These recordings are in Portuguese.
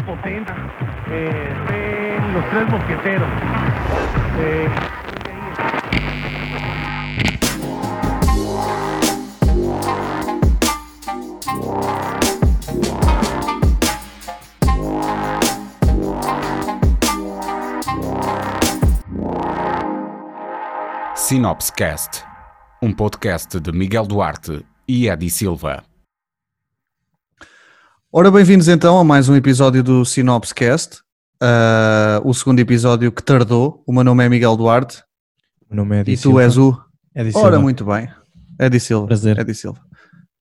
potente, eh, los tres mosqueteros. Eh, Sinopscast, um podcast de Miguel Duarte e Edi Silva. Ora, bem-vindos então a mais um episódio do Sinopscast, uh, o segundo episódio que tardou. O meu nome é Miguel Duarte O meu nome é Edi e tu Silva. és o. Edi Ora, Silva. muito bem. Edi Silva. Prazer. Edi Silva.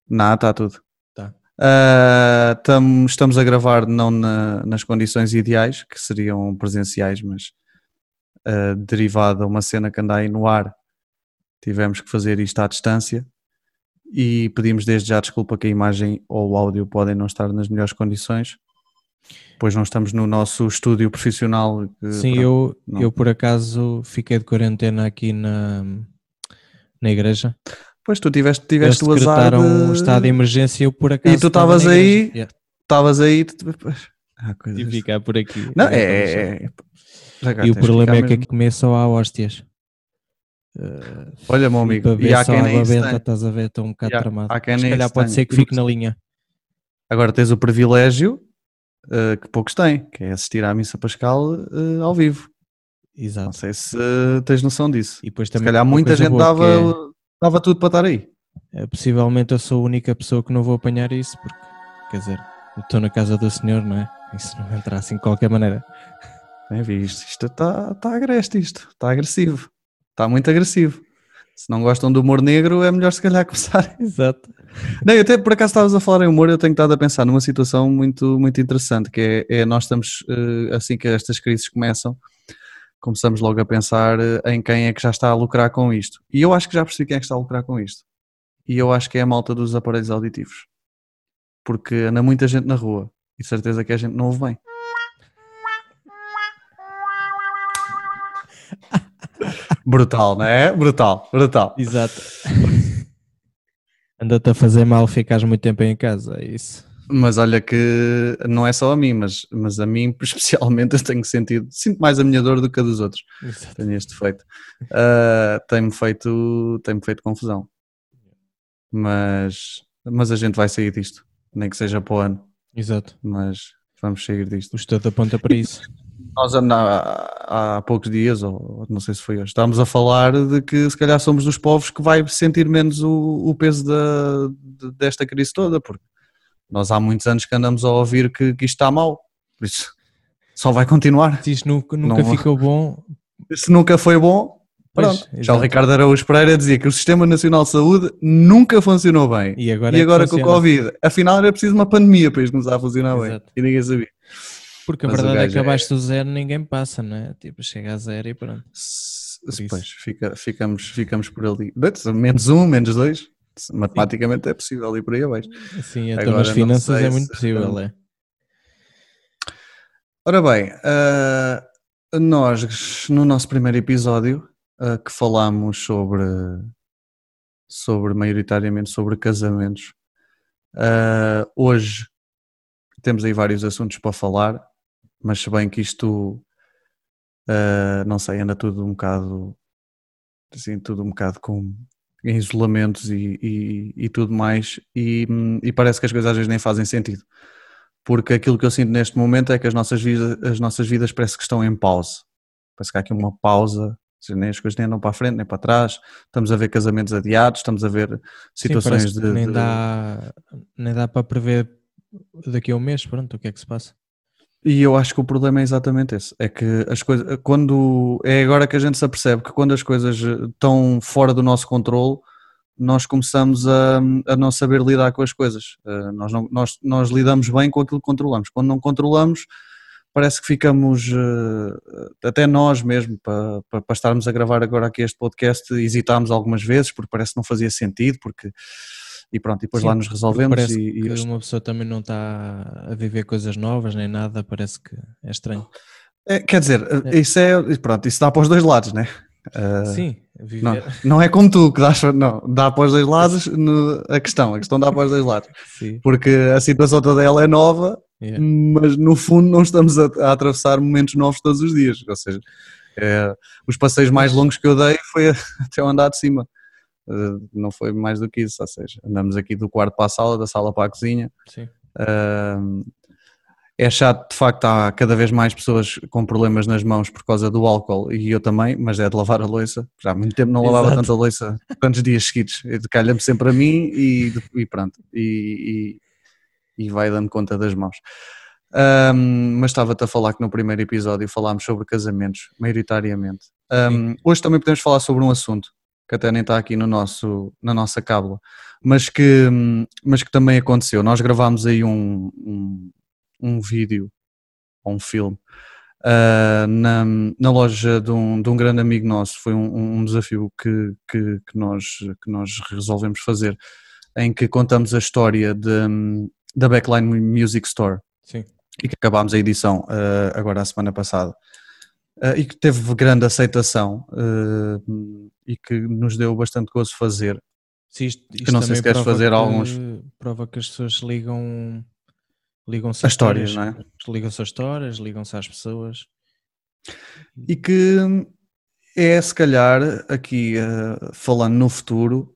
Não, está tudo. Tá. Ah, tam- estamos a gravar não na- nas condições ideais, que seriam presenciais, mas ah, derivado a uma cena que anda aí no ar, tivemos que fazer isto à distância e pedimos desde já desculpa que a imagem ou o áudio podem não estar nas melhores condições, pois não estamos no nosso estúdio profissional. que, Sim, pronto, eu, não. eu por acaso fiquei de quarentena aqui na, na igreja. Pois tu tiveste, tiveste o azar de... um estado de emergência e eu por acaso tu estava estavas aí? igreja. Yeah, Estavas aí... tu- coisas- Tive de ficar por aqui. Não, é... é- é-. Já cá E o problema é que mesmo- aqui só há hóstias. Uh, Olha, meu amigo, para e há quem nem benta, estás a ver, estou um bocado há- tramado. há quem Se calhar pode ser que fique na linha. Agora tens o privilégio eh, que poucos têm, que é assistir à missa pascal eh, ao vivo. Não Exato. sei se eh, tens noção disso. E depois Se também calhar uma muita gente dava, é- dava tudo para estar aí. É, possivelmente eu sou a única pessoa que não vou apanhar isso, porque, quer dizer, eu estou na casa do senhor, não é? Isso não entra assim de qualquer maneira. É, visto, isto está tá agreste, isto está agressivo, está muito agressivo. Se não gostam do humor negro, é melhor se calhar começar. Exato. Não, eu até por acaso estavas a falar em humor, eu tenho estado a pensar numa situação muito, muito interessante, que é, é nós estamos, eh, assim que estas crises começam, começamos logo a pensar eh, em quem é que já está a lucrar com isto. E eu acho que já percebi quem é que está a lucrar com isto. E eu acho que é a malta dos aparelhos auditivos. Porque anda muita gente na rua e de certeza que a gente não ouve bem. Brutal, não é? Brutal, brutal. Exato. Anda-te a fazer mal ficares muito tempo em casa, é isso. Mas olha que não é só a mim, mas, mas a mim especialmente eu tenho sentido, sinto mais a minha dor do que a dos outros. Exato. Tenho este defeito. Ah, tem-me feito, tem feito confusão. Mas, mas a gente vai sair disto, nem que seja para o ano, Exato. mas vamos sair disto. O estudo aponta para isso. Nós há, há poucos dias, ou não sei se foi hoje, estávamos a falar de que se calhar somos dos povos que vai sentir menos o, o peso da, de- desta crise toda, porque nós há muitos anos que andamos a ouvir que, que isto está mal, por isso só vai continuar. Se isto nunca, nunca Não- ficou bom, Se nunca foi bom, Pois, pronto. Já o. Ricardo Araújo Pereira dizia que o Sistema Nacional de Saúde nunca funcionou bem. e agora, E é agora com o. Covid, afinal era preciso uma pandemia para isto começar a funcionar bem. Exato. E ninguém sabia. Porque a Mas verdade é que é- abaixo do zero ninguém passa, não é? Tipo, chega a zero e pronto. Pois, fica- ficamos, ficamos por ali. Menos um, menos dois. Matematicamente é possível ir por aí abaixo. Assim, então Agora nas finanças é muito possível, é. Ora bem, ah, nós no nosso primeiro episódio ah, que falámos sobre, sobre maioritariamente sobre casamentos, ah, hoje temos aí vários assuntos para falar, mas se bem que isto ah, não sei, anda tudo um bocado assim, tudo um bocado com em isolamentos e, e, e tudo mais, e, e parece que as coisas às vezes nem fazem sentido porque aquilo que eu sinto neste momento é que as nossas vidas, as nossas vidas parece que estão em pausa. Parece que há aqui uma pausa, seja, nem as coisas nem andam para a frente nem para trás. Estamos a ver casamentos adiados, estamos a ver Sim, situações parece de, que nem, de- dá, nem dá para prever daqui a um mês, pronto, o que é que se passa. E eu acho que o problema é exatamente esse. É que as coisas, quando é agora que a gente se apercebe que quando as coisas eh, estão fora do nosso controle, nós começamos a, a não saber lidar com as coisas. Eh, Nós, não- nós, nós lidamos bem com aquilo que controlamos. Quando não controlamos, parece que ficamos, eh, até nós mesmo, para, para, para estarmos a gravar agora aqui este podcast, hesitámos algumas vezes porque parece que não fazia sentido, porque e pronto, e depois Sim, lá nos resolvemos Parece e, e que uma pessoa também não está a viver coisas novas nem nada, parece que é estranho. É, quer dizer, É. isso é, pronto, isso dá para os dois lados, né? Eh, Sim, viver. Não, não é como tu que dás, não, dá para os dois lados no- a questão, a questão dá para os dois lados, Sim. porque a situação toda ela é nova Yeah. mas no fundo não estamos a, a atravessar momentos novos todos os dias. Ou seja, é, os passeios mais longos que eu dei foi até o andar de cima. Não foi mais do que isso, ou seja, andamos aqui do quarto para a sala, da sala para a cozinha. Sim. Uh, é chato, de facto, há cada vez mais pessoas com problemas nas mãos por causa do álcool e eu também, mas é de lavar a louça. Já há muito tempo não lavava Exato. tanta louça, tantos dias seguidos. Calha-me sempre a mim e, e pronto. E, e, e vai dando conta das mãos. Um, mas estava-te a falar que no primeiro episódio falámos sobre casamentos, maioritariamente. Um, hoje também podemos falar sobre um assunto que até nem está aqui no nosso, na nossa cábula, mas que, mas que também aconteceu. Nós gravámos aí um, um, um vídeo, ou um filme, uh, na, na loja de um, de um grande amigo nosso. Foi um, um desafio que, que, que, nós, que nós resolvemos fazer, em que contamos a história de, da Backline Music Store. Sim. E que acabámos a edição uh, agora a semana passada. Uh, e que teve grande aceitação uh, e que nos deu bastante gozo fazer. Sim, isto, isto que não sei se queres fazer que, alguns. Prova que as pessoas ligam. Ligam-se as histórias, não é? Ligam-se às histórias, ligam-se às pessoas. E que é, se calhar, aqui uh, falando no futuro,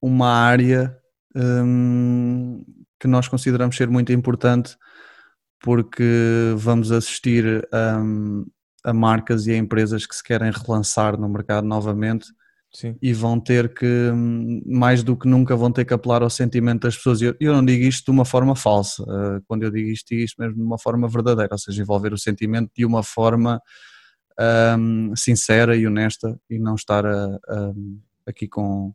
uma área um, que nós consideramos ser muito importante porque vamos assistir um, a marcas e a empresas que se querem relançar no mercado novamente Sim. e vão ter que, mais do que nunca, vão ter que apelar ao sentimento das pessoas. Eu, eu não digo isto de uma forma falsa, uh, quando eu digo isto, digo isto mesmo de uma forma verdadeira, ou seja, envolver o sentimento de uma forma um, sincera e honesta e não estar a, a, aqui com,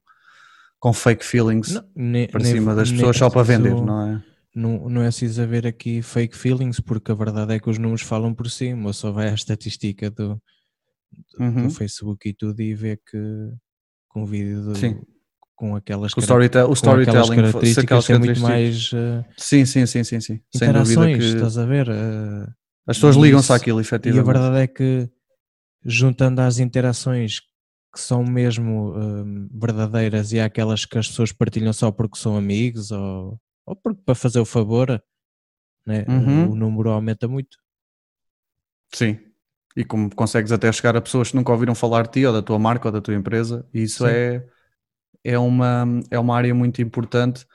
com fake feelings não, nem, para cima das pessoas só para vender, não é? Não, não é preciso haver aqui fake feelings, porque a verdade é que os números falam por si, mas só vai à estatística do, do, Uhum. do Facebook e tudo e vê que com o vídeo do- Sim. com aquelas, O, cara- storyte- o com aquelas storytelling, características aquelas muito características- mais uh, Sim, sim, sim, sim, sim. Sem dúvida interações, que estás a ver? Uh, as pessoas ligam-se àquilo, E a efetivamente. verdade é que, juntando às interações que são mesmo hum, verdadeiras e aquelas que as pessoas partilham só porque são amigos ou, ou porque para fazer o favor, né, Uhum. o número aumenta muito. Sim. E como consegues até chegar a pessoas que nunca ouviram falar de ti ou da tua marca ou da tua empresa, e isso Sim. é, é, uma, é uma área muito importante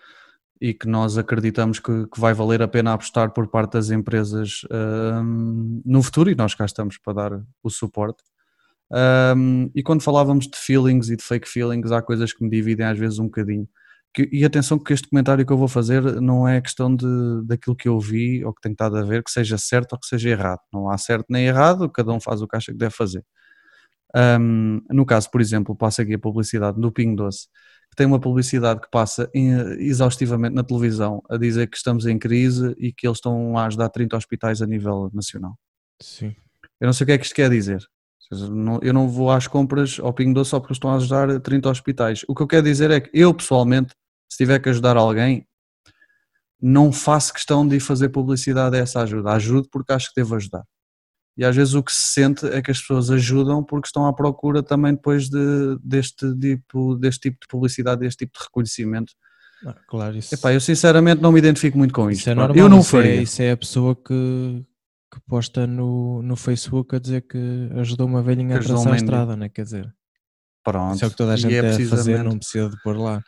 e que nós acreditamos que, que vai valer a pena apostar por parte das empresas hum, no futuro e nós cá estamos para dar o suporte. Hum, e quando falávamos de feelings e de fake feelings, há coisas que me dividem às vezes um bocadinho. Que- e atenção que este comentário que eu vou fazer não é questão de, daquilo que eu vi ou que tenho estado a ver, que seja certo ou que seja errado. Não há certo nem errado, cada um faz o que acha que deve fazer. Hum, no caso, por exemplo, passa aqui a publicidade do Pingo Doce, que tem uma publicidade que passa em- exaustivamente na televisão a dizer que estamos em crise e que eles estão a ajudar 30 hospitais a nível nacional. Sim. Eu não sei o que é que isto quer dizer. Eu não vou às compras ao Pingo Doce só porque estão a ajudar 30 hospitais. O que eu quero dizer é que eu, pessoalmente, se tiver que ajudar alguém, não faço questão de ir fazer publicidade a essa ajuda. Ajudo porque acho que devo ajudar. E às vezes o que se sente é que as pessoas ajudam porque estão à procura também depois de, deste, tipo, deste tipo de publicidade, deste tipo de reconhecimento. Ah, claro, isso, Epá, eu sinceramente não me identifico muito com isso isto. é normal. eu não isso, é, faria. isso é a pessoa que, que posta no, no Facebook a dizer que ajudou uma velhinha a Que atravessar a estrada, né? quer dizer, Pronto. isso é o que toda a E gente é deve fazer, não precisa de pôr lá.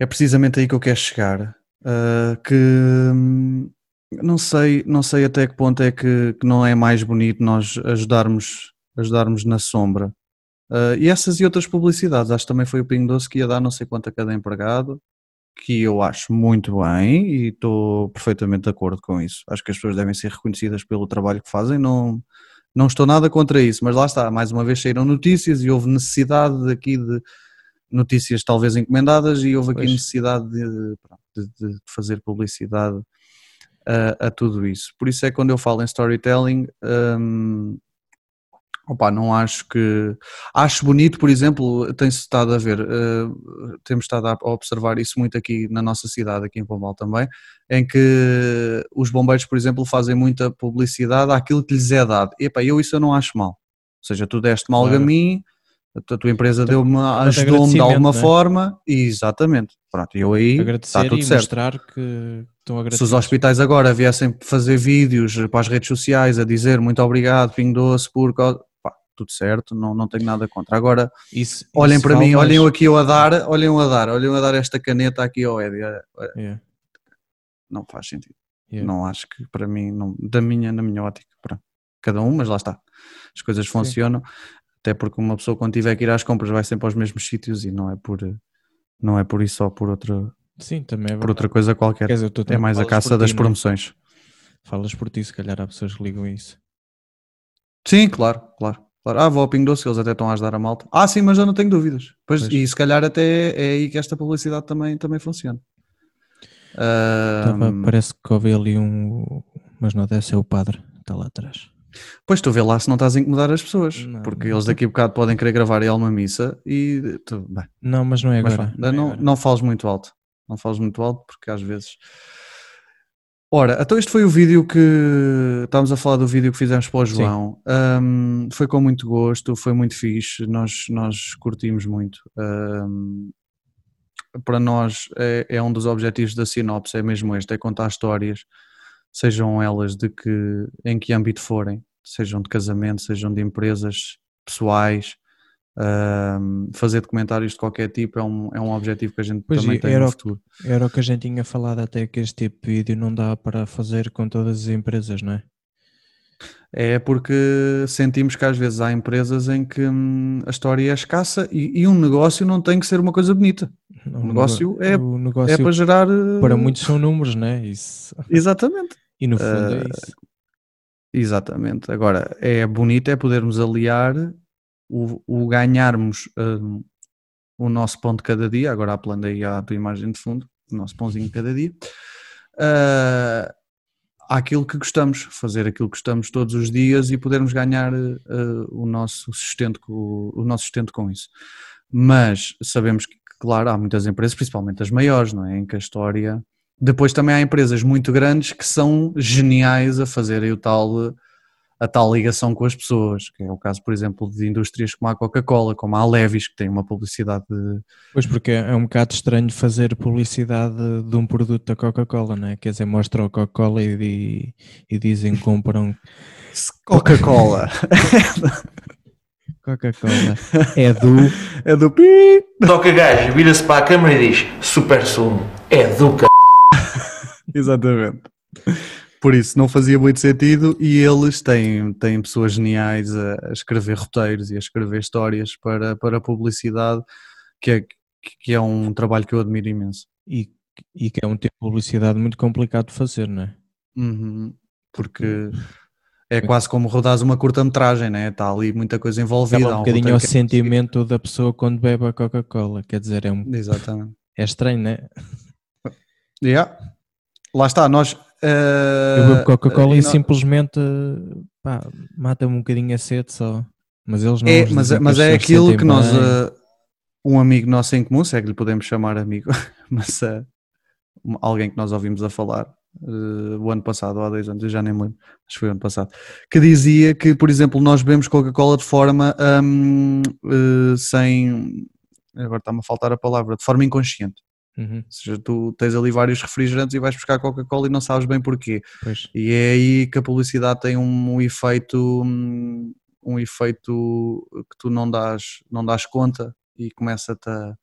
É precisamente aí que eu quero chegar. uh, que hum, não sei, não sei até que ponto é que, que não é mais bonito nós ajudarmos, ajudarmos na sombra. Uh, e essas e outras publicidades, acho que também foi o Pingo Doce que ia dar não sei quanto a cada empregado, que eu acho muito bem e estou perfeitamente de acordo com isso. Acho que as pessoas devem ser reconhecidas pelo trabalho que fazem, não, não estou nada contra isso, mas lá está, mais uma vez saíram notícias e houve necessidade aqui de notícias talvez encomendadas e houve aqui Pois. necessidade de, de- de fazer publicidade a, a tudo isso. Por isso é que quando eu falo em storytelling, hum, opa, não acho que. Acho bonito, por exemplo, tem-se estado a ver, eh, temos estado a observar isso muito aqui na nossa cidade, aqui em Pombal também, em que os bombeiros, por exemplo, fazem muita publicidade àquilo que lhes é dado. Epá, eu isso eu não acho mal. Ou seja, tu deste-me algo a Claro. mim, A, tua empresa deu-me, de ajudou-me de alguma é? forma, e exatamente. Pronto, eu aí Agradecer está tudo e certo. mostrar que estão Se agradecidos. os hospitais agora viessem fazer vídeos para as redes sociais a dizer muito obrigado, Pingo Doce, por. Pá, tudo certo, não, não tenho nada contra. Agora, Isso- olhem isso para mim, mais. olhem eu aqui eu a dar, olhem eu a dar, olhem eu a dar esta caneta aqui ao é, Yeah, Não faz sentido. yeah. Não acho que para mim, não, da minha, na minha ótica, para cada um, mas lá está. As coisas funcionam, até porque uma pessoa quando tiver que ir às compras vai sempre aos mesmos sítios e não é por, não é por isso ou por outra, Sim, também é por outra coisa qualquer. Quer dizer, É mais a caça das ti, não é? promoções. Falas por ti, se calhar há pessoas que ligam a isso. Sim, claro, claro. claro. Ah, vou ao Pingo Doce, eles até estão a ajudar a malta. Ah, sim, mas eu não tenho dúvidas. Pois, Pois. E se calhar até é aí que esta publicidade também, também funciona. Ahm, parece que houve ali um. Mas não deve ser o padre, está lá atrás. Pois tu vê lá se não estás a incomodar as pessoas, Não, porque não eles daqui a bocado podem querer gravar aí uma missa e tu, bem, Não, mas não é mas agora. vá, é não, agora. não fales muito alto, não fales muito alto porque às vezes. Ora, então este foi o vídeo que estávamos a falar do vídeo que fizemos para o. João. Ahm, foi com muito gosto, foi muito fixe, nós, nós curtimos muito. Ahm, para nós é, é um dos objetivos da Sinopse, é mesmo este, é contar histórias, sejam elas de que, em que âmbito forem, sejam de casamento, sejam de empresas pessoais, fazer documentários de qualquer tipo é um, é um objetivo que a gente Pois, também tem era no o- futuro. Era o que a gente tinha falado até que este tipo de vídeo não dá para fazer com todas as empresas, não é? É porque sentimos que às vezes há empresas em que hum, a história é escassa e, e um negócio não tem que ser uma coisa bonita. O negócio nego- é- o negócio é para gerar. eh, para muitos são números, não é? Isso. Exatamente. E no fundo Eh, é isso. Exatamente. Agora, é bonito é podermos aliar o, o ganharmos hum, o nosso pão de cada dia. Agora apelando aí à tua imagem de fundo, o nosso pãozinho de cada dia. ah, àquilo que gostamos, fazer aquilo que gostamos todos os dias e podermos ganhar eh, o, nosso sustento, com- o nosso sustento com isso. Mas sabemos que, claro, há muitas empresas, principalmente as maiores, não é? Em que a história. Depois também há empresas muito grandes que são geniais a fazerem o tal, a tal ligação com as pessoas, que é o caso, por exemplo, de indústrias como a Coca-Cola, como a Levis, que tem uma publicidade de, Pois porque é um bocado estranho fazer publicidade de um produto da Coca-Cola, não é? Quer dizer, mostram a Coca-Cola e, e dizem que compram Coca-Cola. Coca-Cola. É do. é do pi. Toca gajo, vira-se para a câmara e diz Super sumo, é do c... Exatamente. Por isso não fazia muito sentido e eles têm, têm pessoas geniais a, escrever roteiros e a escrever histórias para, para publicidade, que é, que é um trabalho que eu admiro imenso. E, e que é um tipo de publicidade muito complicado de fazer, não é? Uhum. Porque é quase como rodares uma curta-metragem, né? está ali muita coisa envolvida. Acaba há um bocadinho ao que é sentimento da pessoa quando bebe a Coca-Cola. Quer dizer, é, um. Exatamente. é estranho, não é? Yeah. Lá está, nós. eh, Eu bebo Coca-Cola e e simplesmente mata-me um bocadinho a sede só. Mas eles não. É, mas, dizem mas as é aquilo que nós, eh, um amigo nosso em comum, se é que lhe podemos chamar amigo, mas eh, um- alguém que nós ouvimos a falar eh, o ano passado, ou há dois anos, eu já nem me lembro, acho que foi o ano passado, que dizia que, por exemplo, nós bebemos Coca-Cola de forma eh, sem, agora está-me a faltar a palavra, de forma inconsciente. Uhum, Ou seja, tu tens ali vários refrigerantes e vais buscar Coca-Cola e não sabes bem porquê. pois. E é aí que a publicidade tem um, um efeito hum, um efeito que tu não dás, não dás conta e começa-te a,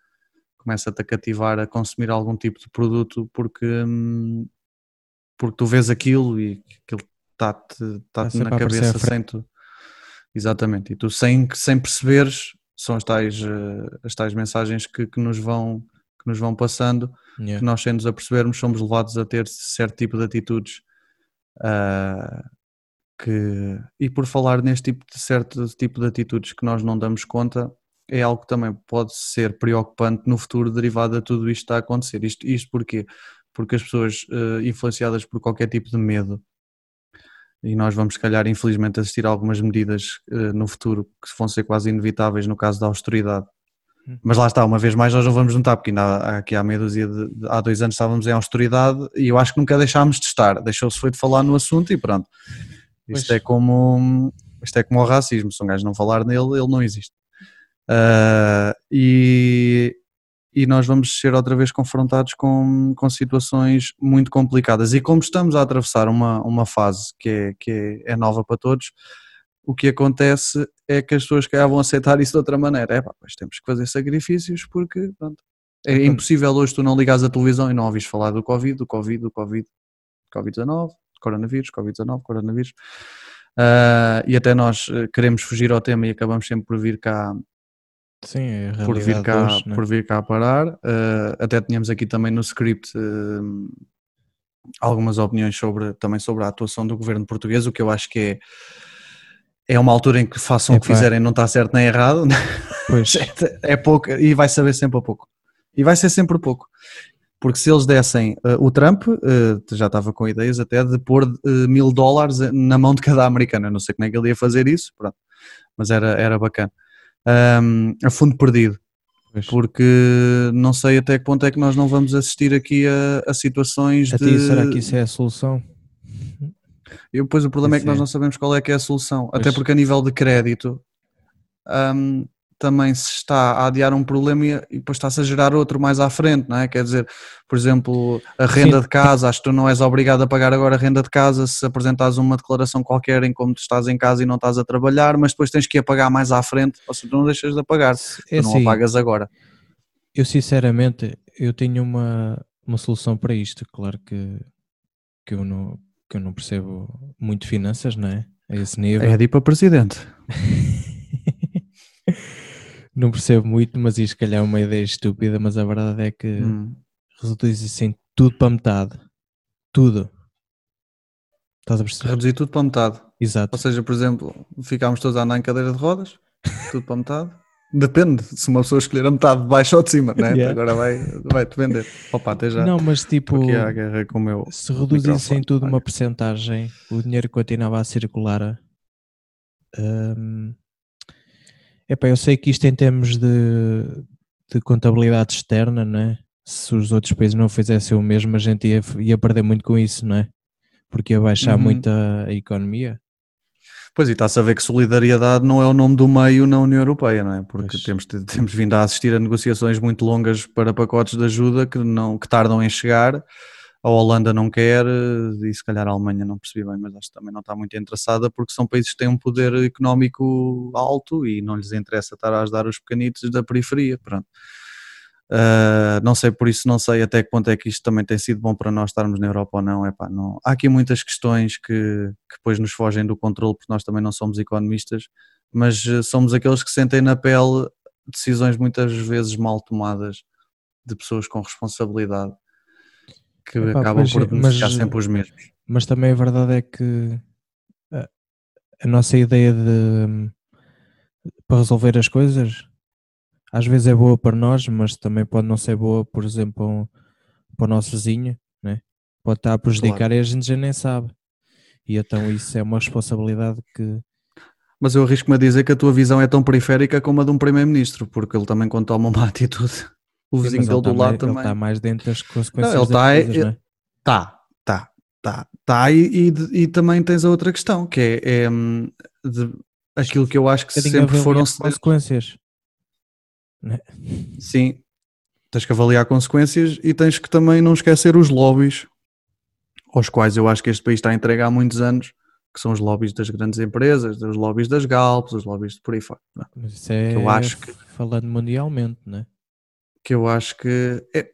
começa-te a cativar a consumir algum tipo de produto porque, hum, porque tu vês aquilo e aquilo está-te está sempre na cabeça sem tu. Exatamente. E tu sem, sem perceberes são as tais, eh, as tais mensagens que, que nos vão que nos vão passando Yeah. que nós sem nos apercebermos somos levados a ter certo tipo de atitudes ah, que e por falar neste tipo de certo tipo de atitudes que nós não damos conta é algo que também pode ser preocupante no futuro derivado de tudo isto que está a acontecer. Isto, isto porquê? Porque as pessoas ah, influenciadas por qualquer tipo de medo e nós vamos se calhar infelizmente assistir a algumas medidas ah, no futuro que vão ser quase inevitáveis no caso da austeridade mas lá está, uma vez mais nós não vamos notar, porque ainda há, aqui há meia dúzia de, há dois anos estávamos em austeridade e eu acho que nunca deixámos de estar, deixou-se foi de falar no assunto e pronto. Isto Pois. é como isto é como o racismo, se um gajo não falar nele, ele não existe. Uh, e, e nós vamos ser outra vez confrontados com, com situações muito complicadas. E como estamos a atravessar uma, uma fase que, é, que é, é nova para todos, o que acontece é que as pessoas que vão aceitar isso de outra maneira. É pá, pois temos que fazer sacrifícios porque pronto, é impossível hoje tu não ligares a televisão e não ouvires falar do Covid, do Covid, do Covid, Covid-19, coronavírus, Covid-19, coronavírus. Uh, e até nós eh, queremos fugir ao tema e acabamos sempre por vir cá Sim, é por vir cá, hoje, né? por vir cá parar. Uh, até tínhamos aqui também no script uh, algumas opiniões sobre, também sobre a atuação do governo português, o que eu acho que é, é uma altura em que façam o que fizerem, não está certo nem errado. Pois. é pouco e vai saber sempre a pouco. E vai ser sempre pouco. Porque se eles dessem uh, o Trump, já estava com ideias até de pôr mil dólares na mão de cada americano. Eu não sei como é que ele ia fazer isso, pronto. mas era, era bacana um, a fundo perdido. Pois. Porque não sei até que ponto é que nós não vamos assistir aqui a, a situações A de. ti, será que isso é a solução? E depois o problema é que nós não sabemos qual é que é a solução. Até Pois. porque a nível de crédito hum, também se está a adiar um problema e, e depois está-se a gerar outro mais à frente, não é? Quer dizer, por exemplo, a renda Sim. de casa, acho que tu não és obrigado a pagar agora a renda de casa se apresentares uma declaração qualquer em como tu estás em casa e não estás a trabalhar, mas depois tens que a pagar mais à frente, ou seja, tu não deixas de a pagar, É tu não a assim, pagas agora. eu sinceramente, eu tenho uma, uma solução para isto. Claro que, que, eu não, que eu não percebo muito finanças, não é? A esse nível. É de ir para presidente. não percebo muito, mas isto calhar é uma ideia estúpida, mas a verdade é que Hum. reduz assim tudo para metade. Tudo. Estás a perceber? Reduzir tudo para metade. Exato. Ou seja, por exemplo, ficámos todos a andar em cadeira de rodas, tudo para metade. Depende, se uma pessoa escolher a metade de baixo ou de cima, né? Yeah. agora vai, vai depender. Opa, até já. Não, mas tipo, se reduzissem tudo uma percentagem, o dinheiro continuava a circular. Epá, eu sei que isto em termos de, de contabilidade externa, não é? Se os outros países não fizessem o mesmo, a gente ia, ia perder muito com isso, não é? Porque ia baixar Uhum. muito a, a economia. Pois, e está-se a ver que solidariedade não é o nome do meio na União Europeia, não é? Porque Pois. temos, temos vindo a assistir a negociações muito longas para pacotes de ajuda que, não, que tardam em chegar. A Holanda não quer e se calhar a Alemanha não percebi bem, mas acho que também não está muito interessada porque são países que têm um poder económico alto e não lhes interessa estar a ajudar os pequenitos da periferia. Pronto. Uh, não sei, por isso não sei até que ponto é que isto também tem sido bom para nós estarmos na Europa ou não. Epá, não. Há aqui muitas questões que, que depois nos fogem do controle porque nós também não somos economistas, mas uh, somos aqueles que sentem na pele decisões muitas vezes mal tomadas de pessoas com responsabilidade que Epá, acabam pois por é, beneficiar mas- sempre os mesmos. Mas também a verdade é que a, a nossa ideia de para resolver as coisas às vezes é boa para nós, mas também pode não ser boa, por exemplo, para, um- para o nosso vizinho, né? pode estar a prejudicar e a gente já nem sabe. E então isso é uma responsabilidade que Mas eu arrisco-me a dizer que a tua visão é tão periférica como a de um primeiro-ministro, porque ele também quando toma uma atitude, o vizinho dele ele do lado mais, ele também. está mais dentro das consequências ele das tá- coisas, ele- não é? Tá, tá, tá, tá. E, e, e também tens a outra questão, que é, é, hum, de- aquilo que eu acho que sempre foram. as consequências. Sim, tens que avaliar consequências e tens que também não esquecer os lobbies, aos quais eu acho que este país está entregue há muitos anos, que são os lobbies das grandes empresas, os lobbies das Galpes, os lobbies de por aí fora. é? Mas isso é eu acho que- falando mundialmente, não é? que eu acho que é,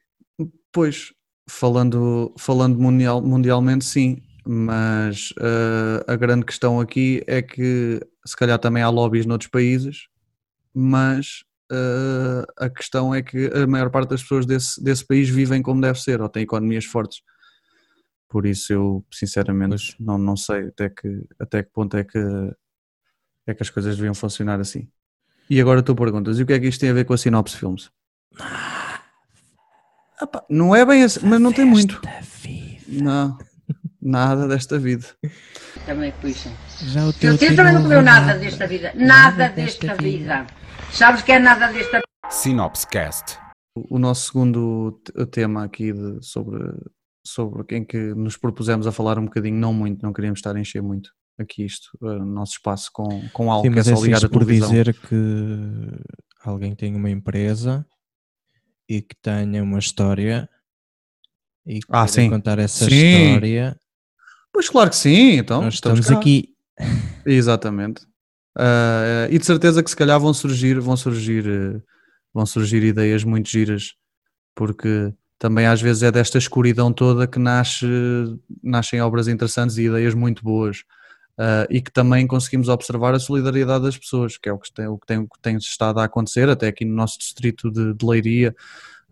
pois falando falando mundial, mundialmente sim mas eh, a grande questão aqui é que se calhar também há lobbies noutros países mas eh, a questão é que a maior parte das pessoas desse, desse país vivem como deve ser ou têm economias fortes. Por isso eu sinceramente não, não sei até que, até que ponto é que é que as coisas deviam funcionar assim. E agora tu perguntas, e o que é que isto tem a ver com a Sinopse Filmes? Epá, não é bem assim, mas não tem muito. Não, nada desta vida. Também fui sim. Já o teu Teu também não comeu nada desta vida. Nada desta vida. Sabes que é nada desta Sinopscast. O o nosso segundo te- tema aqui de- sobre, sobre em que nos propusemos a falar um bocadinho, não muito, não queríamos estar a encher muito aqui isto, eh, o nosso espaço com, com algo Sim, que é é só ligar a isto por televisão. dizer que alguém tenha uma empresa e que tenha uma história e que Ah, sim. contar essa Sim. história, Pois claro que sim, então. nós estamos cá. aqui. Exatamente. Ah, e de certeza que se calhar vão surgir, vão surgir, eh, vão surgir ideias muito giras, porque também às vezes é desta escuridão toda que nasce, nascem obras interessantes e ideias muito boas. Ah, e que também conseguimos observar a solidariedade das pessoas, que é o que tem, o que tem, o que tem estado a acontecer, até aqui no nosso distrito de, de Leiria,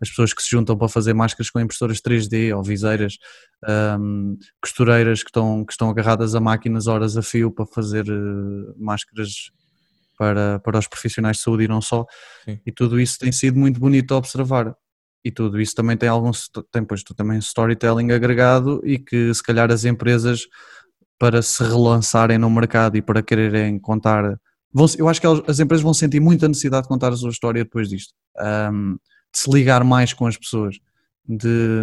as pessoas que se juntam para fazer máscaras com impressoras 3D ou viseiras, ahm, costureiras que estão, que estão agarradas a máquinas horas a fio para fazer eh, máscaras para, para os profissionais de saúde e não só. Sim. E tudo isso tem sido muito bonito a observar. E tudo isso também tem algum tem pois, também storytelling agregado e que se calhar as empresas para se relançarem no mercado e para quererem contar vão, eu acho que as empresas vão sentir muita necessidade de contar a sua história depois disto de se ligar mais com as pessoas de,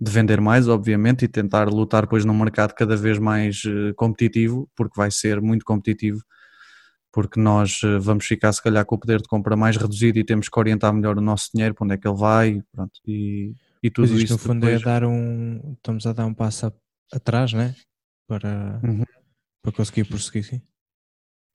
de vender mais obviamente e tentar lutar depois num mercado cada vez mais eh, competitivo porque vai ser muito competitivo porque nós eh, vamos ficar se calhar com o poder de compra mais reduzido e temos que orientar melhor o nosso dinheiro para onde é que ele vai pronto, e, e tudo Pois isto isso no fundo depois- é dar um. Estamos a dar um passo a- atrás, né? Para, Uhum. para conseguir prosseguir, sim.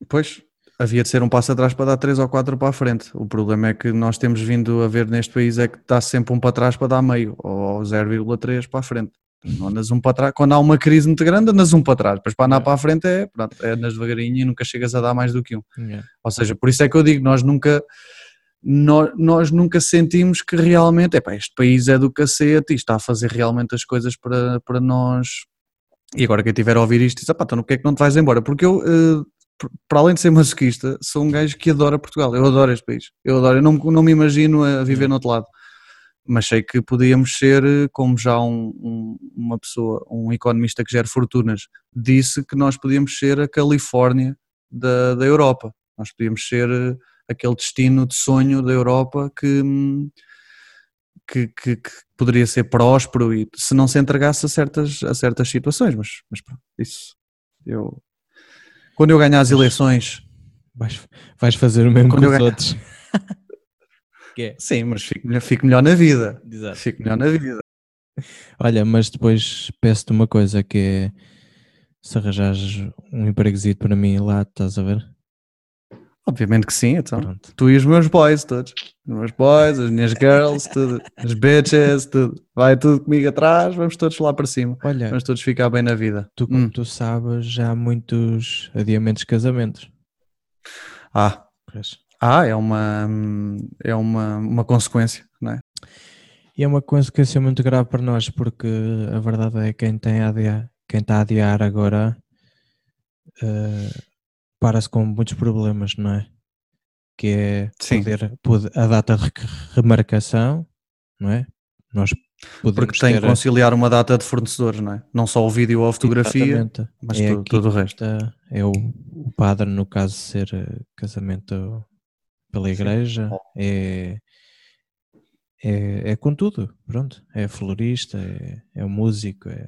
Pois, havia de ser um passo atrás para dar três ou quatro para a frente. O problema é que nós temos vindo a ver neste país é que dá sempre um para trás para dar meio, ou 0,3 para a frente. Não andas um para trás. Quando há uma crise muito grande, andas um para trás. Depois para andar É. para a frente é, pronto, é andas devagarinho e nunca chegas a dar mais do que um. Yeah. Ou seja, por isso é que eu digo, nós nunca, nós, nós nunca sentimos que realmente, epá, este país é do cacete e está a fazer realmente as coisas para, para nós. E agora quem tiver a ouvir isto diz, "Epá, então porque é que não te vais embora? Porque eu, eh, para além de ser masoquista, sou um gajo que adora Portugal, eu adoro este país, eu adoro, eu não, me- não me imagino a viver no outro lado. Mas sei que podíamos ser, eh, como já um- um- uma pessoa, um economista que gera fortunas, disse que nós podíamos ser a Califórnia da, da Europa. Nós podíamos ser eh, aquele destino de sonho da Europa que, hum, que, que- que poderia ser próspero e se não se entregasse a certas, a certas situações. Mas, mas pronto, isso eu. Quando eu ganhar as eleições, Vais, vais fazer o mesmo Quando eu os ganhar- outros. é? sim, mas fico melhor, fico melhor na vida. Exato. Fico melhor na vida. Olha, mas depois peço-te uma coisa que é se arranjares um empreguezito para mim lá, estás a ver? Obviamente que sim, então. Pronto. Tu e os meus boys todos. Os meus boys, as minhas girls, tudo. As bitches, tudo. Vai tudo comigo atrás, vamos todos lá para cima. Olha, Vamos todos ficar bem na vida. tu como Hum. tu sabes, já há muitos adiamentos de casamentos. Ah, ah, é uma é uma, uma consequência, não é? E é uma consequência muito grave para nós, porque a verdade é que quem, tem a adiar, quem está a adiar agora eh, para-se com muitos problemas, não é? Que é Sim. poder, poder- a data de remarcação, não é? Nós Porque tem que conciliar uma data de fornecedores, não é? Não só o vídeo ou a fotografia, Exatamente. mas É tudo, todo o resto. É o, o padre, no caso ser eh, casamento pela igreja, é, é, é com tudo, pronto. É florista, é, é músico, é,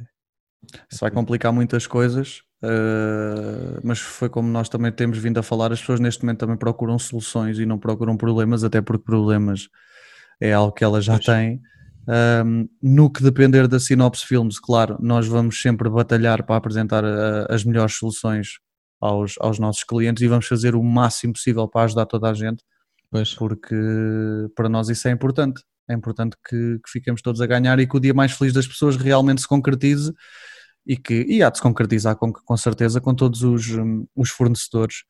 Isso vai complicar muitas coisas, eh, mas foi como nós também temos vindo a falar, as pessoas neste momento também procuram soluções e não procuram problemas, até porque problemas é algo que elas já Pois. têm. Ahm, no que depender da Sinopse Filmes, claro, nós vamos sempre batalhar para apresentar eh, as melhores soluções aos, aos nossos clientes e vamos fazer o máximo possível para ajudar toda a gente, pois, porque para nós isso é importante. É importante que, que fiquemos todos a ganhar e que o dia mais feliz das pessoas realmente se concretize e que e há de se concretizar com, com certeza com todos os, hum, os fornecedores.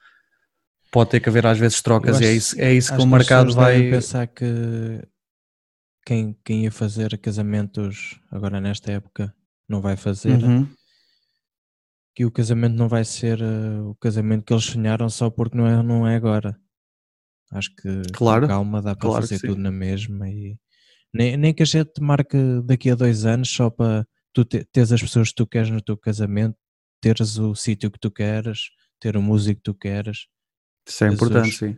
Pode ter que haver às vezes trocas Eu e é acho- isso, é isso que acho o mercado vai. pensar que quem, quem ia fazer casamentos agora nesta época não vai fazer, Uhum. que o casamento não vai ser eh, o casamento que eles sonharam só porque não é, não é agora. Acho que Claro, calma dá para claro fazer tudo na mesma e nem, nem que a gente marque daqui a dois anos só para tu te- teres as pessoas que tu queres no teu casamento, teres o sítio que tu queres, ter o músico que tu queres, Isso é importante, sim.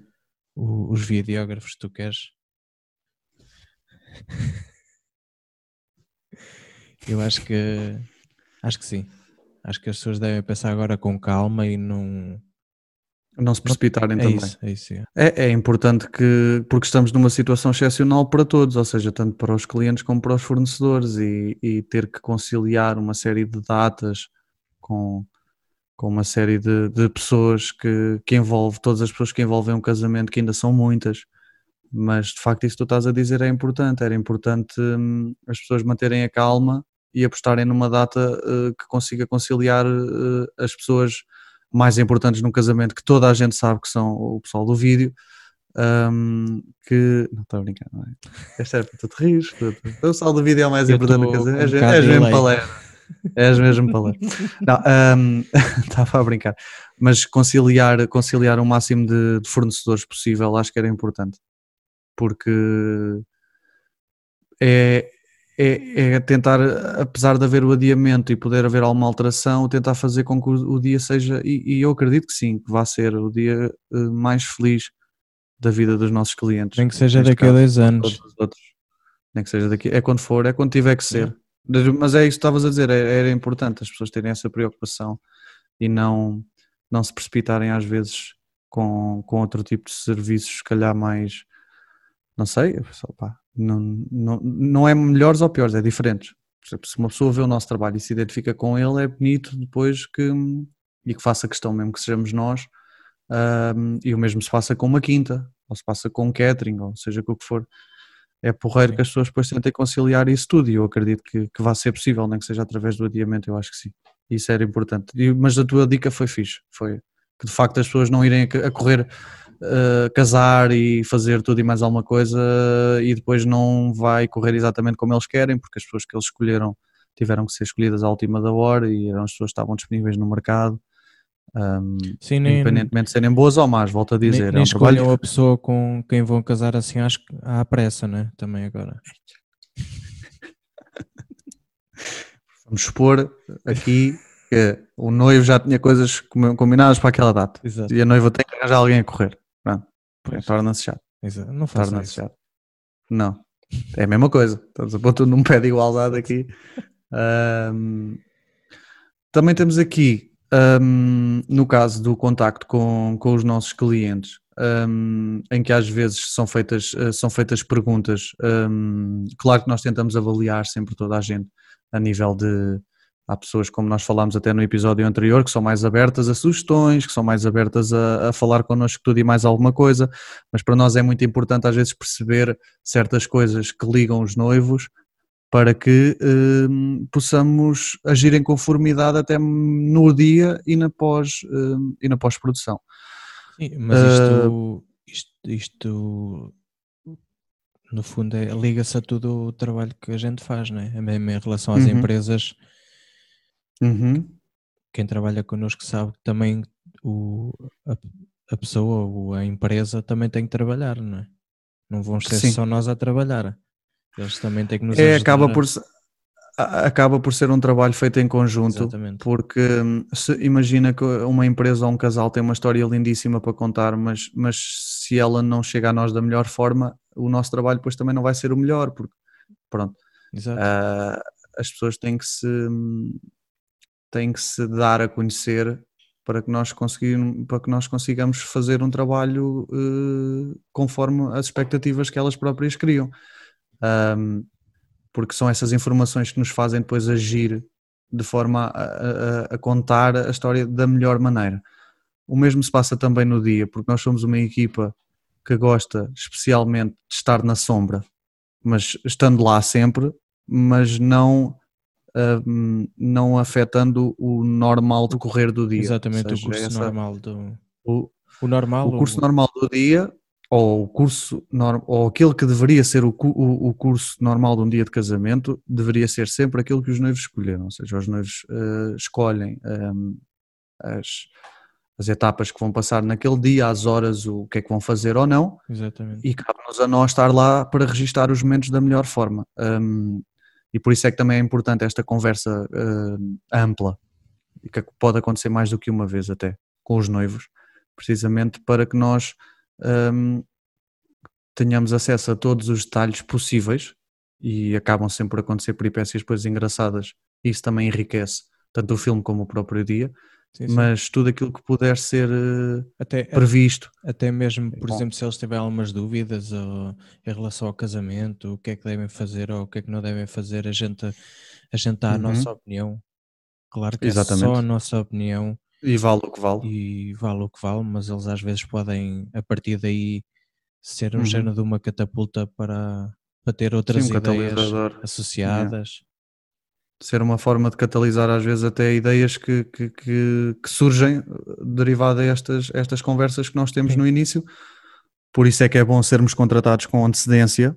o- os videógrafos que tu queres. Eu acho que acho que sim. Acho que as pessoas devem pensar agora com calma e não Não se precipitarem É também. isso, é isso. é. É, é importante que, porque estamos numa situação excepcional para todos, ou seja, tanto para os clientes como para os fornecedores, e, e ter que conciliar uma série de datas com, com uma série de, de pessoas que, que envolve, todas as pessoas que envolvem um casamento, que ainda são muitas, mas de facto isso que tu estás a dizer é importante, era importante hum, as pessoas manterem a calma e apostarem numa data eh, que consiga conciliar eh, as pessoas mais importantes num casamento que toda a gente sabe que são o pessoal do vídeo. hum, que não estou a brincar, não é? É para tu te rires. tu- tu- O pessoal do vídeo é o mais Eu importante no casamento. um És, és mesmo palera. És mesmo palera. Não, estava a brincar. Mas conciliar, conciliar o máximo de, de fornecedores possível acho que era importante. Porque é, é, é tentar, apesar de haver o adiamento e poder haver alguma alteração, tentar fazer com que o, o dia seja, e, e eu acredito que sim, que vá ser o dia eh, mais feliz da vida dos nossos clientes. Nem que seja daqui a caso, dois anos. todos os outros. Nem que seja daqui, é quando for, é quando tiver que ser. Mas é isso que estavas a dizer, era, era importante as pessoas terem essa preocupação e não, não se precipitarem às vezes com, com outro tipo de serviços, se calhar mais, não sei, pá, não, não, não é melhores ou piores, é diferentes. Se uma pessoa vê o nosso trabalho e se identifica com ele, é bonito depois que, e que faça questão mesmo que sejamos nós, ahm, e o mesmo se passa com uma quinta, ou se passa com um catering, ou seja com o que for. É porreiro que as pessoas depois tentem conciliar isso tudo e eu acredito que, que vai ser possível, nem que seja através do adiamento, eu acho que sim. Isso era importante. E- mas a tua dica foi fixe, foi que de facto as pessoas não irem a correr uh, casar e fazer tudo e mais alguma coisa e depois não vai correr exatamente como eles querem, porque as pessoas que eles escolheram tiveram que ser escolhidas à última da hora e eram as pessoas que estavam disponíveis no mercado. Um, Sim, nem, independentemente de serem boas ou más, volto a nem, dizer. nem é um trabalho escolham a pessoa com quem vão casar assim acho que à pressa, né? Também agora. Vamos expor aqui que o noivo já tinha coisas com- combinadas para aquela data Exato. e a noiva tem que arranjar alguém a correr. Torna-se chato. Exato. Não faça Torna-se chato. Não, é a mesma coisa. Estamos a pôr tudo num pé de igualdade aqui. Ahm, também temos aqui, ahm, no caso do contacto com, com os nossos clientes, ahm, em que às vezes são feitas, eh, são feitas perguntas. claro que nós tentamos avaliar sempre toda a gente a nível de. Há pessoas, como nós falámos até no episódio anterior, que são mais abertas a sugestões, que são mais abertas a, a falar connosco tudo e mais alguma coisa, mas para nós é muito importante às vezes perceber certas coisas que ligam os noivos para que hum, possamos agir em conformidade até no dia e na pós hum, e na pós-produção. Sim, mas isto, isto, isto, no fundo é, liga-se a tudo o trabalho que a gente faz, né? É mesmo em relação às Uhum. empresas, Uhum. quem trabalha connosco sabe que também o, a, a pessoa ou a empresa também tem que trabalhar, não é? Não vamos ser Sim. só nós a trabalhar. Eles também têm que nos É, ajudar. acaba por a- acaba por ser um trabalho feito em conjunto Exatamente. porque hum, se imagina que uma empresa ou um casal tem uma história lindíssima para contar, mas, mas se ela não chega a nós da melhor forma, o nosso trabalho depois também não vai ser o melhor, porque pronto, ah, as pessoas têm que se têm que se dar a conhecer para que nós para que nós consigamos fazer um trabalho eh, conforme as expectativas que elas próprias criam. Ahm, porque são essas informações que nos fazem depois agir de forma a, a- a contar a história da melhor maneira. O mesmo se passa também no dia, porque nós somos uma equipa que gosta especialmente de estar na sombra, mas estando lá sempre, mas não não afetando o normal decorrer do dia. Ou Exatamente, o seja, curso essa- normal do. o, O normal. o curso normal do dia ou o curso ou aquele que deveria ser o, o, o curso normal de um dia de casamento deveria ser sempre aquilo que os noivos escolheram, ou seja, os noivos eh, escolhem hum, as, as etapas que vão passar naquele dia, as horas, o que é que vão fazer ou não, Exatamente. e cabe-nos a nós estar lá para registar os momentos da melhor forma. Hum, e por isso é que também é importante esta conversa hum, ampla, que pode acontecer mais do que uma vez até, com os noivos, precisamente para que nós hum, tenhamos acesso a todos os detalhes possíveis e acabam sempre por acontecer peripécias depois engraçadas. Isso também enriquece tanto o filme como o próprio dia. Sim, sim. mas tudo aquilo que puder ser eh, até, previsto. até mesmo, por bom. exemplo, se eles tiverem algumas dúvidas ou, em relação ao casamento, o que é que devem fazer ou o que é que não devem fazer, a gente, a gente dá a Uhum. nossa opinião. Claro que é só Exatamente. a nossa opinião E vale o que vale. e vale o que vale, mas eles às vezes podem, a partir daí, ser um Uhum. género de uma catapulta para, para ter outras Sim, um ideias associadas. Ser uma forma de catalisar às vezes até ideias que, que, que, que surgem eh, derivado a estas, estas conversas que nós temos Sim. no início. Por isso é que é bom sermos contratados com antecedência.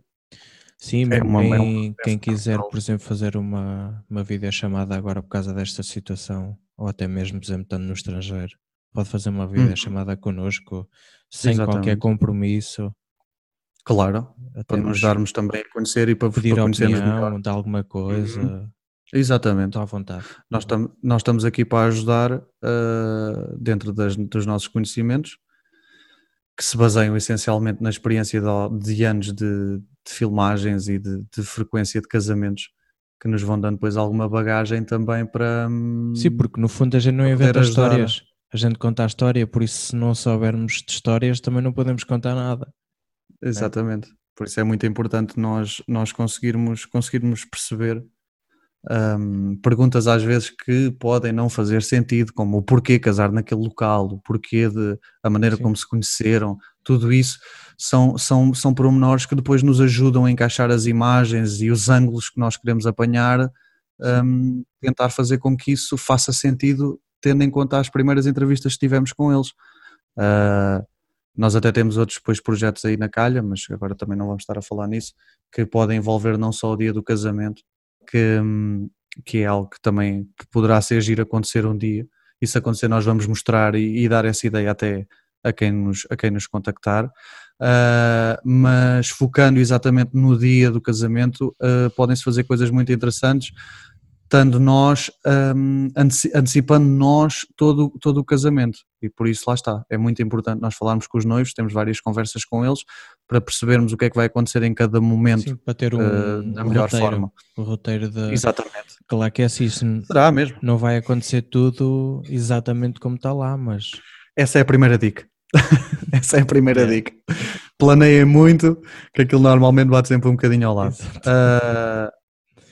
Sim, É uma- é uma quem, quem quiser, por exemplo, fazer uma, uma videochamada agora por causa desta situação, ou até mesmo, por exemplo, estando no estrangeiro, pode fazer uma videochamada connosco sem qualquer Uhum. Exatamente. compromisso, Claro, até para nos darmos também a conhecer e para, pedir para conhecermos opinião melhor. Uhum. de alguma coisa, Exatamente. à vontade. Nós, tam, nós estamos aqui para ajudar uh, dentro das- dos nossos conhecimentos, que se baseiam essencialmente na experiência de, de anos de, de filmagens e de, de frequência de casamentos, que nos vão dando depois alguma bagagem também para. hum, Sim, porque no fundo a gente não inventa histórias, a gente conta a história, por isso se não soubermos de histórias também não podemos contar nada. Exatamente. Por isso é muito importante nós, nós conseguirmos, conseguirmos perceber hum, perguntas às vezes que podem não fazer sentido, como o porquê casar naquele local, o porquê de a maneira Sim. como se conheceram, tudo isso são, são, são pormenores que depois nos ajudam a encaixar as imagens e os ângulos que nós queremos apanhar, hum, tentar fazer com que isso faça sentido, tendo em conta as primeiras entrevistas que tivemos com eles. Ah, nós até temos outros depois projetos aí na calha, mas agora também não vamos estar a falar nisso, que podem envolver não só o dia do casamento, que, que é algo que também poderá ser giro acontecer um dia, e se acontecer nós vamos mostrar e, e dar essa ideia até a quem nos, a quem nos contactar, Ah, mas focando exatamente no dia do casamento, ah, podem-se fazer coisas muito interessantes, estando nós, hum, anteci- antecipando nós todo, todo o casamento. E por isso lá está. É muito importante nós falarmos com os noivos, temos várias conversas com eles para percebermos o que é que vai acontecer em cada momento Sim, para ter um, eh, da um melhor roteiro, forma. o roteiro de Exatamente. claro que é assim, isso Será mesmo? não vai acontecer tudo exatamente como está lá, mas Essa é a primeira dica. Essa é a primeira É. dica. Planeiem muito, que aquilo normalmente bate sempre um bocadinho ao lado. Ah,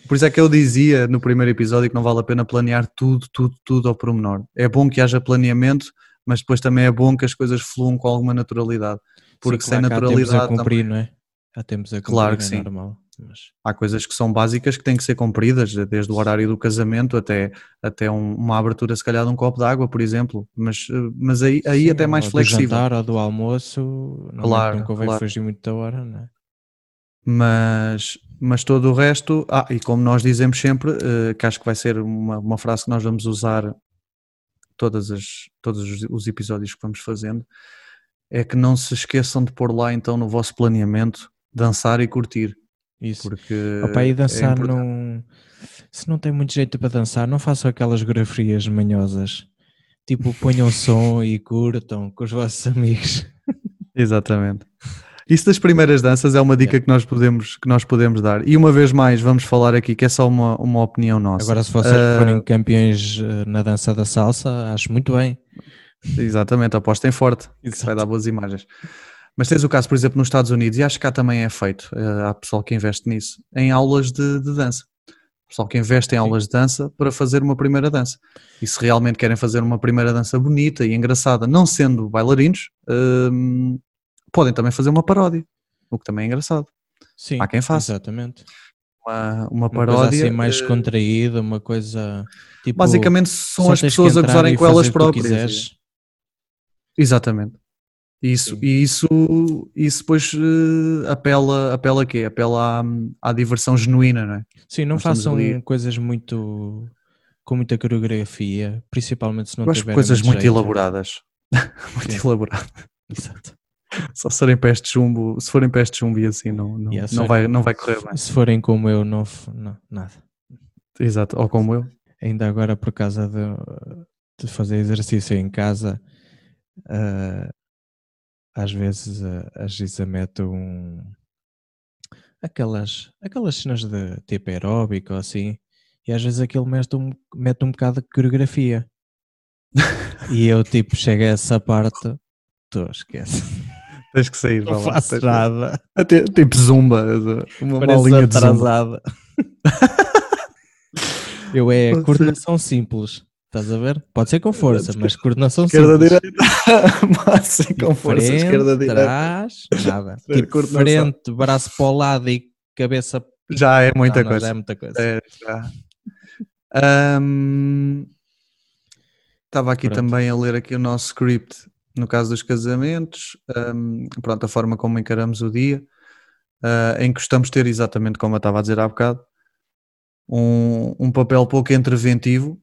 por isso é que eu dizia no primeiro episódio que não vale a pena planear tudo, tudo, tudo ao pormenor. É bom que haja planeamento, mas depois também é bom que as coisas fluam com alguma naturalidade. Porque Sim, sem claro que há tempos naturalidade a cumprir, também- não é? Há tempos a cumprir, Claro que é sim. normal. Mas, há coisas que são básicas que têm que ser cumpridas, desde o horário do casamento até, até um- uma abertura, se calhar, de um copo de água, por exemplo. Mas, eh, mas aí, aí sim, até mais ou do flexível. jantar ou do almoço, normalmente Claro, não convém claro. fugir muito da hora, não é? mas, mas todo o resto, ah, e como nós dizemos sempre, eh, que acho que vai ser uma, uma frase que nós vamos usar todas as, todos os, os episódios que vamos fazendo, é que não se esqueçam de pôr lá então no vosso planeamento dançar e curtir, Isso. porque Opa, e é dançar importante. não. Se não tem muito jeito para dançar, não façam aquelas coreografias manhosas. Tipo, ponham som e curtam com os vossos amigos. Exatamente. Isso das primeiras danças é uma dica que, nós podemos, que nós podemos dar. E uma vez mais, vamos falar aqui que é só uma, uma opinião nossa. Agora, se vocês Ah, forem campeões eh, na dança da salsa, acho muito bem. Exatamente, apostem forte, isso vai dar boas imagens. Mas tens o caso, por exemplo, nos Estados Unidos, e acho que cá também é feito, eh, há pessoal que investe nisso, em aulas de, de dança. Pessoal que investe em aulas de dança para fazer uma primeira dança. E se realmente querem fazer uma primeira dança bonita e engraçada, não sendo bailarinos, hum, podem também fazer uma paródia, o que também é engraçado. Sim, Há quem faça. Exatamente. Uma, uma Uma paródia. coisa assim mais eh, contraída, uma coisa tipo. basicamente são as pessoas a gozarem com elas próprias. Exatamente. Isso, Sim. e isso, isso depois eh, apela, apela a quê? Apela à, à diversão genuína, não é? Sim, não Nós façam ali- coisas muito com muita coreografia, principalmente se não Eu tiverem coisas muito jeito. elaboradas. muito Sim. elaboradas. Exato. Só se forem pés de chumbo, se forem pés de chumbo e assim, não, não, Yeah, não, vai, não vai correr bem. Se forem como eu, não, não nada. Exato, ou como eu. Ainda agora por causa de, de fazer exercício em casa, ah, às vezes ah, a Giza mete um aquelas, aquelas cenas de tipo aeróbico ou assim, e às vezes aquilo mete um, mete um bocado de coreografia. E eu tipo chego a essa parte, tu esquece. Tens que sair Não faço tens nada. Até- Tipo zumba, uma Parece bolinha atrasada. eu é coordenação simples. Estás a ver? Pode ser com força, mas coordenação Esquerda, simples. direita, assim com força, Frente, esquerda, direita. trás, nada. Tipo, frente, braço para o lado e cabeça. Já é muita Não, não, coisa. Já é muita coisa. É, Estava aqui Pronto. também a ler aqui o nosso script no caso dos casamentos, ahm, pronto, a forma como encaramos o dia, ah, em que gostamos ter exatamente como eu estava a dizer há bocado, um, um papel pouco interventivo,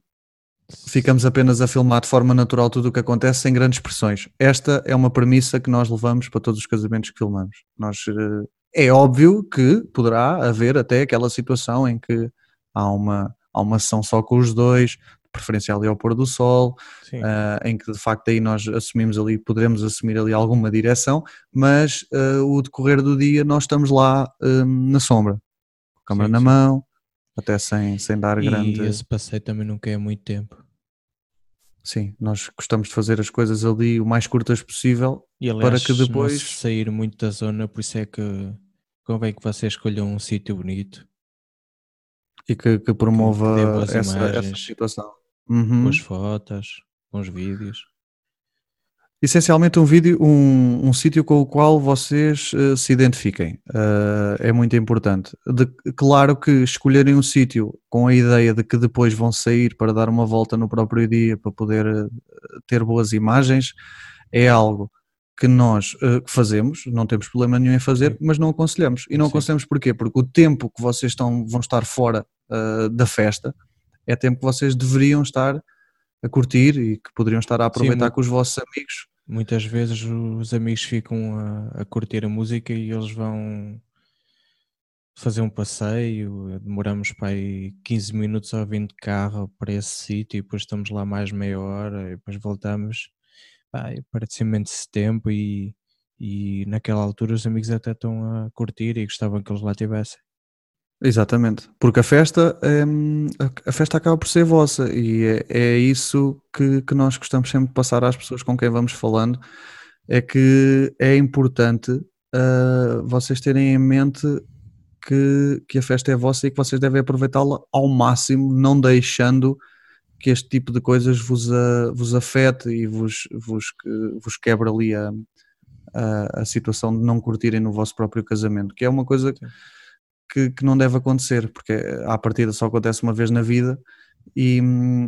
ficamos apenas a filmar de forma natural tudo o que acontece sem grandes pressões. Esta é uma premissa que nós levamos para todos os casamentos que filmamos. Nós, eh, é óbvio que poderá haver até aquela situação em que há uma, há uma sessão só com os dois, de preferência ali ao pôr do sol, ah, em que de facto aí nós assumimos ali, poderemos assumir ali alguma direção, mas ah, o decorrer do dia nós estamos lá hum, na sombra, com a câmera Sim, na mão, até sem, sem dar e grande. esse passeio também não quer muito tempo. Sim, nós gostamos de fazer as coisas ali o mais curtas possível. E aliás, que depois- sair muito da zona, por isso é que convém que vocês escolham um sítio bonito, E que, que promova boas essa, essa situação. Uhum. boas fotos, bons vídeos. Essencialmente um vídeo, um, um sítio com o qual vocês eh, se identifiquem. Eh, é muito importante. De- claro que escolherem um sítio com a ideia de que depois vão sair para dar uma volta no próprio dia para poder eh, ter boas imagens é algo que nós que fazemos, não temos problema nenhum em fazer, Sim. mas não aconselhamos. E não Sim. aconselhamos porquê? Porque o tempo que vocês estão, vão estar fora da festa é tempo que vocês deveriam estar a curtir e que poderiam estar a aproveitar muito- com os vossos amigos. Muitas vezes os amigos ficam a, a curtir a música e eles vão fazer um passeio, demoramos para aí 15 minutos a vir de carro para esse sítio e depois estamos lá mais meia hora e depois voltamos. Pá, e parece imenso tempo e, e naquela altura os amigos até estão a curtir e gostavam que eles lá estivessem. Exatamente, porque a festa, hum, a- festa acaba por ser vossa e é, é isso que, que nós gostamos sempre de passar às pessoas com quem vamos falando, é que é importante ah, vocês terem em mente que, que a festa é vossa e que vocês devem aproveitá-la ao máximo, não deixando que este tipo de coisas vos, a- vos afete e vos, vos, que- vos quebre ali a, a, a situação de não curtirem no vosso próprio casamento, que é uma coisa Sim. Que, que não deve acontecer, porque à partida só acontece uma vez na vida e,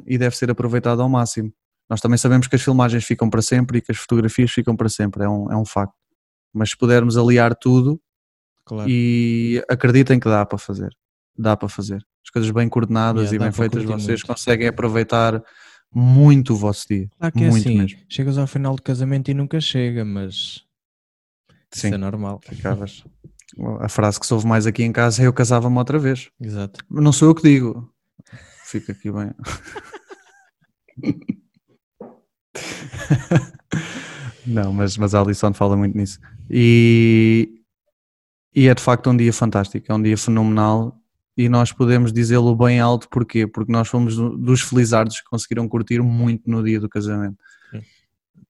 e deve ser aproveitado ao máximo. Nós também sabemos que as filmagens ficam para sempre e que as fotografias ficam para sempre, é um, é um facto. Mas se pudermos aliar tudo, Claro. e acreditem que dá para fazer, dá para fazer. As coisas bem coordenadas Yeah, e bem feitas, vocês muito. conseguem aproveitar muito o vosso dia. Claro que é muito assim, mesmo. chegas ao final do casamento e nunca chega, mas isso Sim. é normal. Ficavas. A frase que se ouve mais aqui em casa é eu casava-me outra vez. Exato. Não sou eu que digo. Fica aqui bem. não, mas, mas a Alison fala muito nisso. E, e é de facto um dia fantástico, é um dia fenomenal e nós podemos dizê-lo bem alto, porquê? Porque nós fomos do- dos felizardos que conseguiram curtir muito no dia do casamento.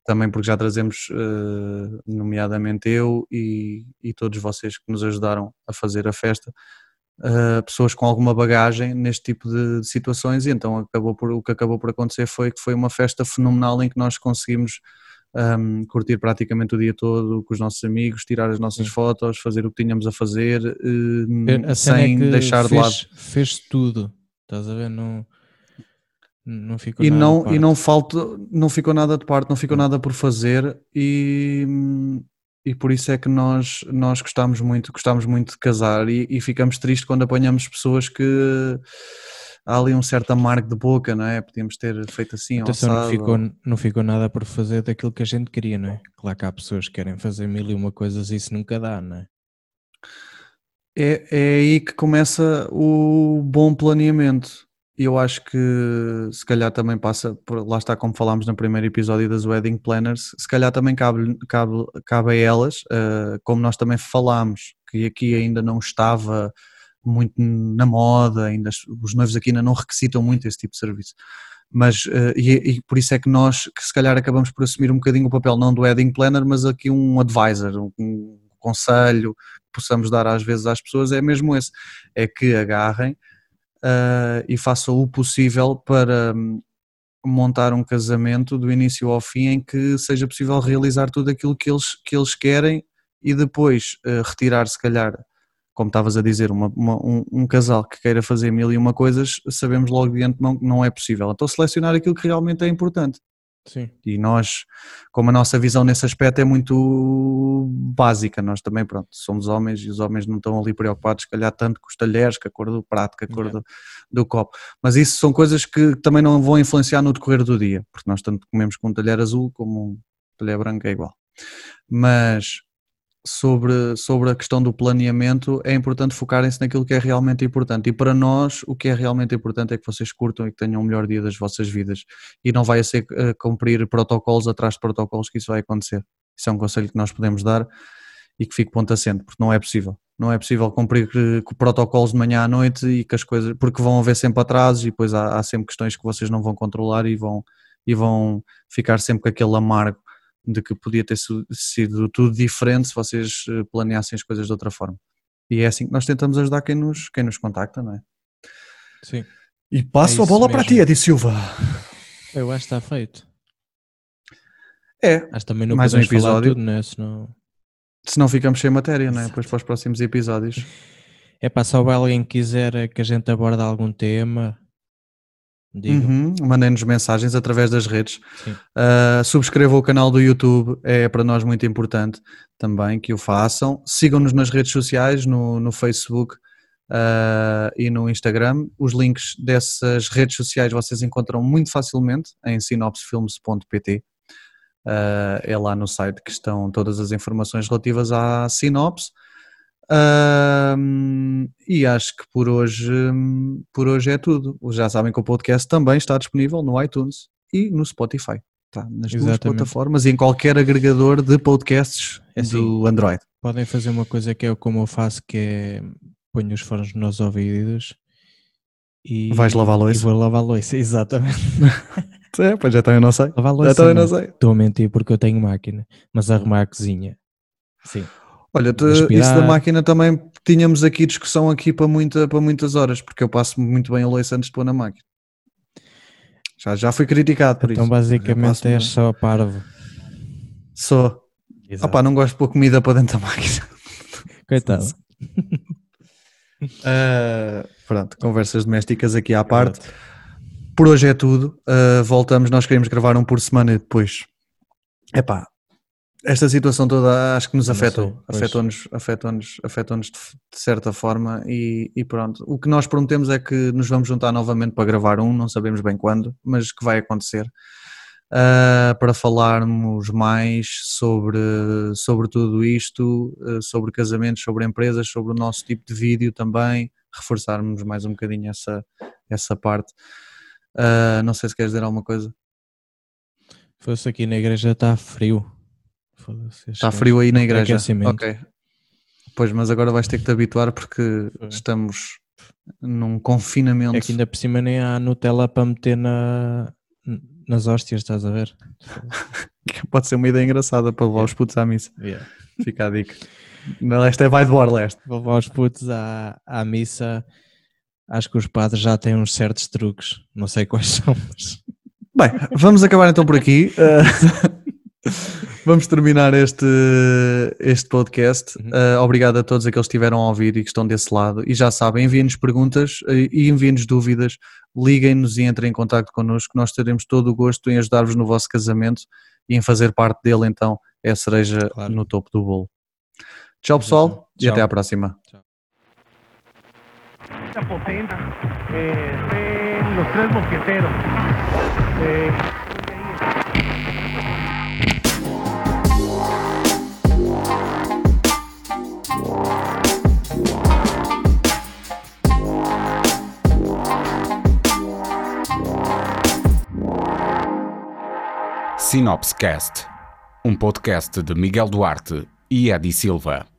Também porque já trazemos, eh, nomeadamente eu e, e todos vocês que nos ajudaram a fazer a festa, uh, pessoas com alguma bagagem neste tipo de situações e então acabou por, o que acabou por acontecer foi que foi uma festa fenomenal em que nós conseguimos um, curtir praticamente o dia todo com os nossos amigos, tirar as nossas Sim. fotos, fazer o que tínhamos a fazer um, A cena sem é deixar de lado. fez, fez tudo, estás a ver? Não, não ficou E nada não, e não falta, não ficou nada de parte, não ficou nada por fazer e, e por isso é que nós, nós gostamos muito, gostamos muito de casar e, e ficamos tristes quando apanhamos pessoas que há ali um certo amargo de boca, não é? Podíamos ter feito assim, Atenção, não assado, ficou, não ficou nada por fazer daquilo que a gente queria, não é? Claro que há pessoas que querem fazer mil e uma coisas e isso nunca dá, não é? É, é aí que começa o bom planeamento. Eu acho que se calhar também passa, por, lá está como falámos no primeiro episódio das Wedding Planners, se calhar também cabe, cabe, cabe a elas, eh, como nós também falámos, que aqui ainda não estava muito na moda, ainda, os noivos aqui ainda não requisitam muito esse tipo de serviço. Mas, uh, e, e, por isso é que nós, que se calhar acabamos por assumir um bocadinho o papel não do wedding planner, mas aqui um advisor, um conselho que possamos dar às vezes às pessoas, é mesmo esse, é que agarrem uh, e façam o possível para um, montar um casamento do início ao fim em que seja possível realizar tudo aquilo que eles, que eles querem e depois uh, retirar se calhar como estavas a dizer, uma, uma, um, um, casal que queira fazer mil e uma coisas, sabemos logo de antemão que não é possível. Então selecionar aquilo que realmente é importante. Sim. E nós, como a nossa visão nesse aspecto é muito básica, nós também, pronto, somos homens e os homens não estão ali preocupados, se calhar, tanto com os talheres, com a cor do prato, com a cor do, do, copo. Mas isso são coisas que também não vão influenciar no decorrer do dia, porque nós tanto comemos com um talher azul como um talher branco é igual. Mas sobre, sobre a questão do planeamento, é importante focarem-se naquilo que é realmente importante. E para nós, o que é realmente importante é que vocês curtam e que tenham o melhor dia das vossas vidas. E não vai ser uh, cumprir protocolos atrás de protocolos que isso vai acontecer. Isso é um conselho que nós podemos dar e que fique ponto assente, porque não é possível. Não é possível cumprir protocolos de manhã à noite e que as coisas, porque vão haver sempre atrasos e depois há, há sempre questões que vocês não vão controlar e vão, e vão ficar sempre com aquele amargo de que podia ter sido tudo diferente se vocês eh, planeassem as coisas de outra forma. E é assim que nós tentamos ajudar quem nos, quem nos contacta, não é? Sim. E passo é a bola mesmo. para ti, Edi Silva. Eu acho que está feito. É. Acho também não mais um episódio. Tudo, né? Senão... Senão ficamos sem matéria, não é? Depois para os próximos episódios. É para se alguém quiser que a gente aborde algum tema, Uhum, Mandem-nos mensagens através das redes. Uh, subscrevam o canal do YouTube, é para nós muito importante também que o façam. Sigam-nos nas redes sociais, no, no Facebook uh, e no Instagram. Os links dessas redes sociais vocês encontram muito facilmente em sinopsefilmes.pt. Uh, é lá no site que estão todas as informações relativas à sinopse. Um, e acho que por hoje, por hoje é tudo. Já sabem que o podcast também está disponível no iTunes e no Spotify. Está nas Exatamente. duas plataformas e em qualquer agregador de podcasts é assim, do Android. Podem fazer uma coisa que é como eu faço, que é ponho os fones nos ouvidos e vais lavar a louça. E vou lavar a louça, exatamente. é, pois já também não sei. Lavar a louça, já também não sei. Estou a mentir porque eu tenho máquina, mas arrumar a cozinha. Sim. Olha, te, isso da máquina também tínhamos aqui discussão aqui para, muita, para muitas horas, porque eu passo muito bem a louça antes de pôr na máquina. Já, já fui criticado por então, isso. Então basicamente és só parvo. Exato. Opa, não gosto de pôr comida para dentro da máquina. Coitado. uh, pronto, conversas domésticas aqui à parte. Por hoje é tudo. Uh, voltamos, nós queremos gravar um por semana e depois. Epá, esta situação toda acho que nos afetou, afetou-nos, afetou-nos, afetou-nos de, de, certa forma e, e, pronto. O que nós prometemos é que nos vamos juntar novamente para gravar um, não sabemos bem quando, mas que vai acontecer, uh, para falarmos mais sobre, sobre tudo isto, uh, sobre casamentos, sobre empresas, sobre o nosso tipo de vídeo também, reforçarmos mais um bocadinho essa, essa parte. Uh, não sei se queres dizer alguma coisa. Fosse aqui na igreja está frio. Está frio aí na igreja. Ok. Pois, mas agora vais ter que te habituar porque estamos num confinamento. É que ainda por cima nem há Nutella para meter na, nas hóstias, estás a ver? Pode ser uma ideia engraçada para levar yeah. os putos à missa. Yeah. Fica a dica. Leste é vai de borla leste. Para levar os putos à, à missa, acho que os padres já têm uns certos truques. Não sei quais são, mas... Bem, vamos acabar então por aqui. Uh... Vamos terminar este, este podcast. Uhum. Uh, obrigado a todos aqueles que estiveram a ouvir e que estão desse lado. E já sabem, enviem-nos perguntas uh, e enviem-nos dúvidas. Liguem-nos e entrem em contato connosco. Nós teremos todo o gosto em ajudar-vos no vosso casamento e em fazer parte dele. Então, é a cereja claro. no topo do bolo. Tchau, pessoal, Tchau. e até à próxima. Tchau. Sinopscast, um podcast de Miguel Duarte e Edi Silva.